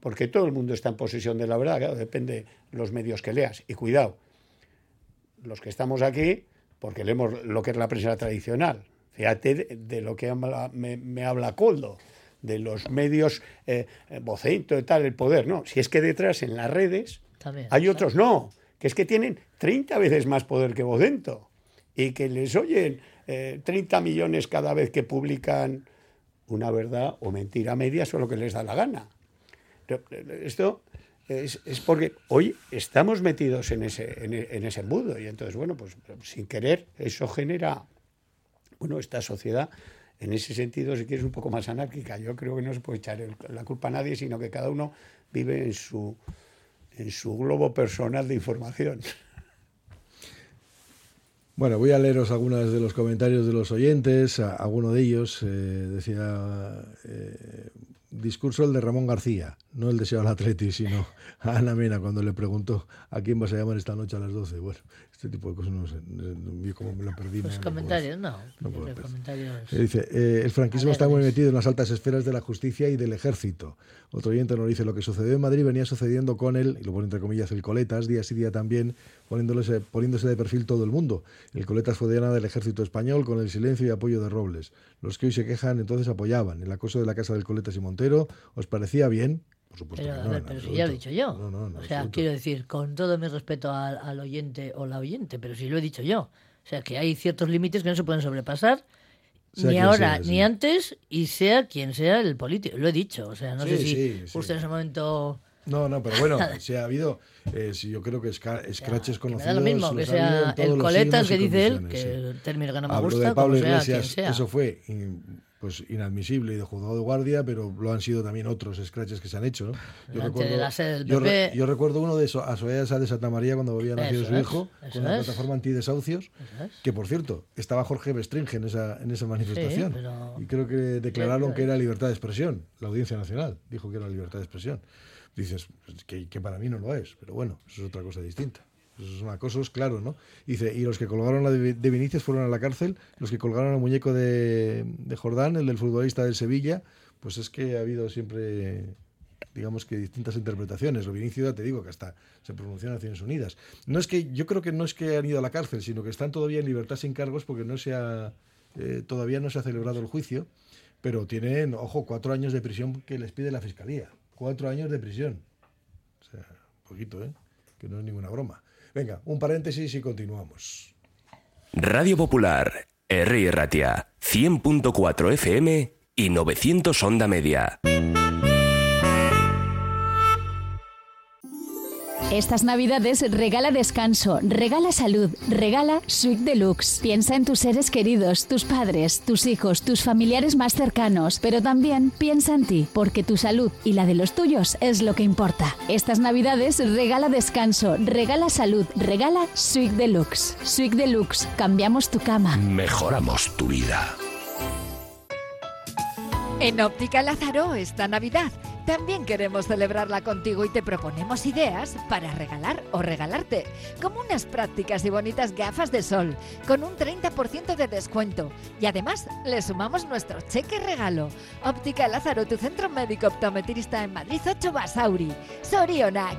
Porque todo el mundo está en posesión de la verdad, claro, depende de los medios que leas. Y cuidado, los que estamos aquí, porque leemos lo que es la prensa tradicional. Fíjate de, de lo que habla- me, me habla Coldo, de los medios, eh, eh, vocento y tal, el poder. No, si es que detrás en las redes También, hay otros no, que es que tienen 30 veces más poder que vocento y que les oyen eh, 30 millones cada vez que publican una verdad o mentira media, o lo que les da la gana. Eh, Esto es, porque hoy estamos metidos en ese, en, ese embudo y entonces, bueno, pues sin querer eso genera, bueno, esta sociedad en ese sentido, si quieres, un poco más anárquica. Yo creo que no se puede echar la culpa a nadie, sino que cada uno vive en su, en su globo personal de información. Bueno, voy a leeros algunos de los comentarios de los oyentes. Alguno de ellos eh, decía eh, discurso el de Ramón García, no el de Seba Atleti, sino a Ana Mena cuando le preguntó a quién vas a llamar esta noche a las 12. Bueno, este tipo de cosas no sé, yo como me lo perdí. No- puedo comentarios, no. no puedo comentarios. Eh, Dice, eh, el franquismo está muy metido en las altas esferas de la justicia y del ejército. Otro oyente nos dice, lo que sucedió en Madrid venía sucediendo con él, y lo pone entre comillas el Coletas, día sí día también, poniéndose, poniéndose de perfil todo el mundo. El Coletas fue diana del ejército español con el silencio y apoyo de Robles. Los que hoy se quejan entonces apoyaban. El acoso de la casa del Coletas y Montero, ¿os parecía bien? Por supuesto Pero, que a no, ver, pero si ya lo he dicho yo. No, no, o sea, absoluto. quiero decir, con todo mi respeto al, al oyente o la oyente, pero si lo he dicho yo. O sea, que hay ciertos límites que no se pueden sobrepasar. Sea ni ahora, sea, sí. ni antes, y sea quien sea el político. Lo he dicho. O sea, no sé Sí, si sí, en ese momento. No, no, pero bueno, [LAUGHS] si ha habido, eh, si yo creo que scratches que conocidos. da lo mismo que sea el coletas que dice él, que el término que no me Hablo gusta, de Pablo como sea, Iglesias, quien sea. eso fue in- pues inadmisible y de juzgado de guardia, pero lo han sido también otros scratches que se han hecho, ¿no? La sede del yo, re- yo recuerdo uno de eso, a Soledad Sá de Santa María cuando había nacido Eso su es, hijo, con la es. plataforma antidesahucios, es. que por cierto, estaba Jorge Bestringe en esa, en esa manifestación. pero- Y creo que declararon que era libertad de expresión. La Audiencia Nacional dijo que era libertad de expresión. Dices pues, que, que para mí no lo es, pero bueno, eso es otra cosa distinta. Esos son acosos, claro, ¿no? Dice, y los que colgaron de, de Vinicius fueron a la cárcel, los que colgaron al muñeco de, de Jordán, el del futbolista del Sevilla, pues es que ha habido siempre, digamos que distintas interpretaciones. Lo Vinicius, ya te digo, que hasta se pronunció en Naciones Unidas. No es que, yo creo que no es que han ido a la cárcel, sino que están todavía en libertad sin cargos porque no se ha, eh, todavía no se ha celebrado el juicio, pero tienen, ojo, cuatro años de prisión que les pide la fiscalía. Cuatro años de prisión. O sea, poquito, ¿eh? Que no es ninguna broma. Venga, un paréntesis y continuamos. Radio Popular, R. Ratia, 100.4 FM y 900 Onda Media. Estas navidades regala descanso, regala salud, regala Suite Deluxe. Piensa en tus seres queridos, tus padres, tus hijos, tus familiares más cercanos, pero también piensa en ti, porque tu salud y la de los tuyos es lo que importa. Estas navidades regala descanso, regala salud, regala Suite Deluxe. Suite Deluxe, cambiamos tu cama. Mejoramos tu vida. En Óptica Lázaro esta Navidad también queremos celebrarla contigo y te proponemos ideas para regalar o regalarte, como unas prácticas y bonitas gafas de sol, con un 30% de descuento. Y además le sumamos nuestro cheque regalo. Óptica Lázaro, tu centro médico optometrista en Madrid 8 Basauri. Sorionac.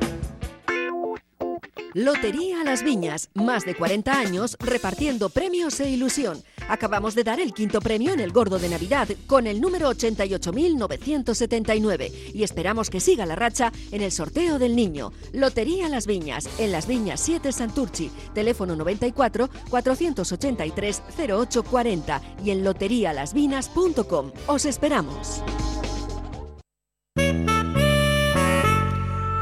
Lotería Las Viñas, más de 40 años repartiendo premios e ilusión. Acabamos de dar el quinto premio en el Gordo de Navidad con el número 88.979 y esperamos que siga la racha en el sorteo del niño. Lotería Las Viñas, en Las Viñas 7 Santurchi, teléfono 94 483 0840 y en loterialasvinas.com. Os esperamos.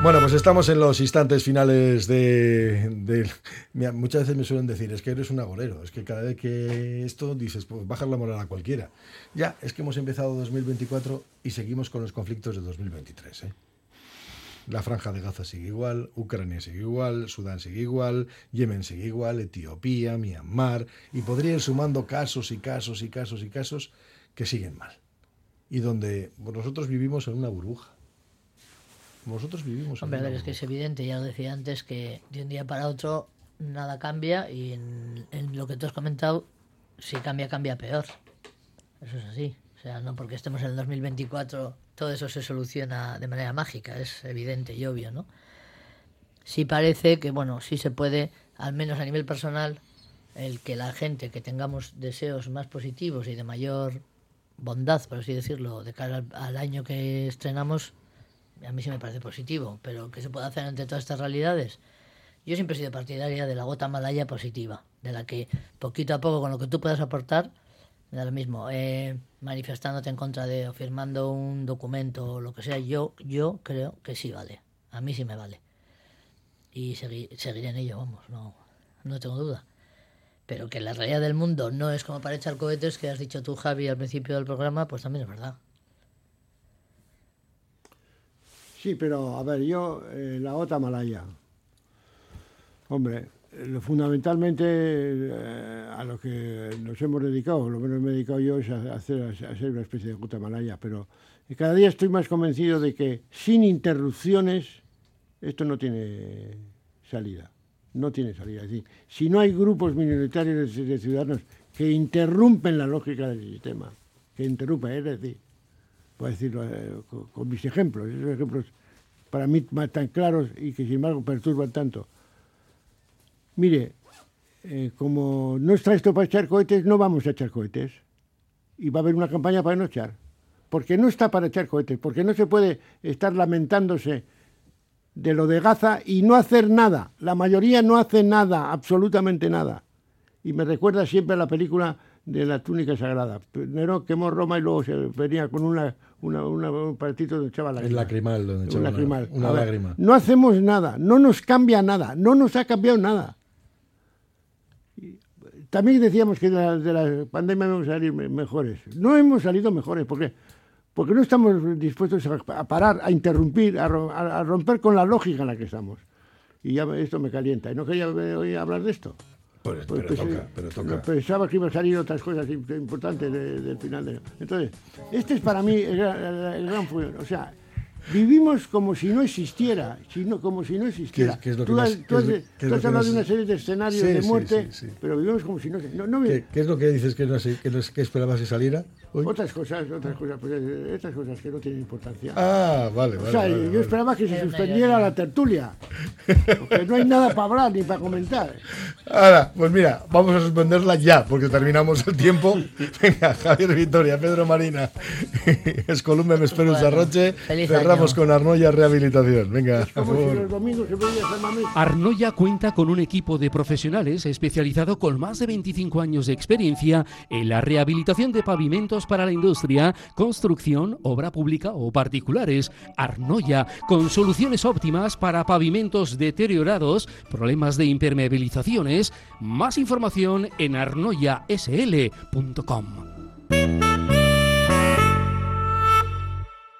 Bueno, pues estamos en los instantes finales de, muchas veces me suelen decir, es que eres un agorero, es que cada vez que esto dices, pues bajas la moral a cualquiera. Ya, es que hemos empezado 2024 y seguimos con los conflictos de 2023. ¿eh? La franja de Gaza sigue igual, Ucrania sigue igual, Sudán sigue igual, Yemen sigue igual, Etiopía, Myanmar, y podría ir sumando casos y casos y casos y casos que siguen mal. Y donde nosotros vivimos en una burbuja. Nosotros vivimos en Hombre, a ver, es que es evidente, ya lo decía antes, que de un día para otro nada cambia y en, en lo que tú has comentado, si cambia, cambia peor. Eso es así. O sea, no porque estemos en el 2024 todo eso se soluciona de manera mágica, es evidente y obvio, ¿no? Sí parece que, bueno, sí se puede, al menos a nivel personal, el que la gente que tengamos deseos más positivos y de mayor bondad, por así decirlo, de cara al, al año que estrenamos, a mí sí me parece positivo, pero ¿qué se puede hacer ante todas estas realidades? Yo siempre he sido partidaria de la gota malaya positiva, de la que poquito a poco con lo que tú puedas aportar, me da lo mismo, eh, manifestándote en contra de o firmando un documento o lo que sea, yo, yo creo que sí vale, a mí sí me vale. Y segui- seguiré en ello, vamos, no, no tengo duda. Pero que la realidad del mundo no es como para echar cohetes, que has dicho tú, Javi, al principio del programa, pues también es verdad. Sí, pero a ver, yo, eh, la gota malaya. Hombre, eh, lo fundamentalmente eh, a lo que nos hemos dedicado, lo menos me he dedicado yo, es a hacer una especie de gota malaya. Pero cada día estoy más convencido de que sin interrupciones esto no tiene salida. No tiene salida. Es decir, si no hay grupos minoritarios de, de ciudadanos que interrumpen la lógica del sistema, que interrumpen, es decir, a decirlo eh, con, con mis ejemplos, esos ejemplos para mí más tan claros y que sin embargo perturban tanto. Mire, eh, como no está esto para echar cohetes, no vamos a echar cohetes. Y va a haber una campaña para no echar. Porque no está para echar cohetes, porque no se puede estar lamentándose de lo de Gaza y no hacer nada. La mayoría no hace nada, absolutamente nada. Y me recuerda siempre a la película de la túnica sagrada. Primero quemó Roma y luego se venía con una, una, una- un partito donde echaba la El lacrimal, donde echaba una- lacrimal. una A ver, lágrima. No hacemos nada, no nos cambia nada, no nos ha cambiado nada. También decíamos que de la, de la pandemia vamos a salir me- mejores. No hemos salido mejores, ¿por qué? Porque no estamos dispuestos a, parar, a interrumpir, a, ro- a- a romper con la lógica en la que estamos. Y ya esto me calienta. Y no quería eh, hoy hablar de esto. Pues, Pues pero pensé- toca, pero toca. Pensaba que iban a salir otras cosas im- importantes de- del final de... Entonces, este es para mí el, gran- el- el gran fuego. O sea, vivimos como si no existiera, sino, como si no existiera. ¿Qué- qué es lo tú que has, tú has lo- tú hablado de una serie de escenarios Sí, de muerte, sí, sí. pero vivimos como si no... no, ¿Qué, qué es lo que dices que no, que que esperabas que saliera? Hoy? Otras cosas, otras cosas, pues, eh, estas cosas que no tienen importancia. Ah, vale, vale. o sea, vale, yo vale. esperaba que se suspendiera la tertulia, porque no hay nada para hablar ni para comentar. Ahora, pues mira, vamos a suspenderla ya, porque terminamos el tiempo. [LAUGHS] Venga, Javier Vitoria, Pedro Marina, [LAUGHS] Escolumbe Mespero Bueno, Sarroche, feliz cerramos año. con Arnoya Rehabilitación. Venga, Como si por- los domingos se podía hacer mamés. Arnoya cuenta con un equipo de profesionales especializado con más de 25 años de experiencia en la rehabilitación de pavimentos para la industria, construcción, obra pública o particulares. Arnoya, con soluciones óptimas para pavimentos deteriorados, problemas de impermeabilizaciones. Más información en arnoyasl.com.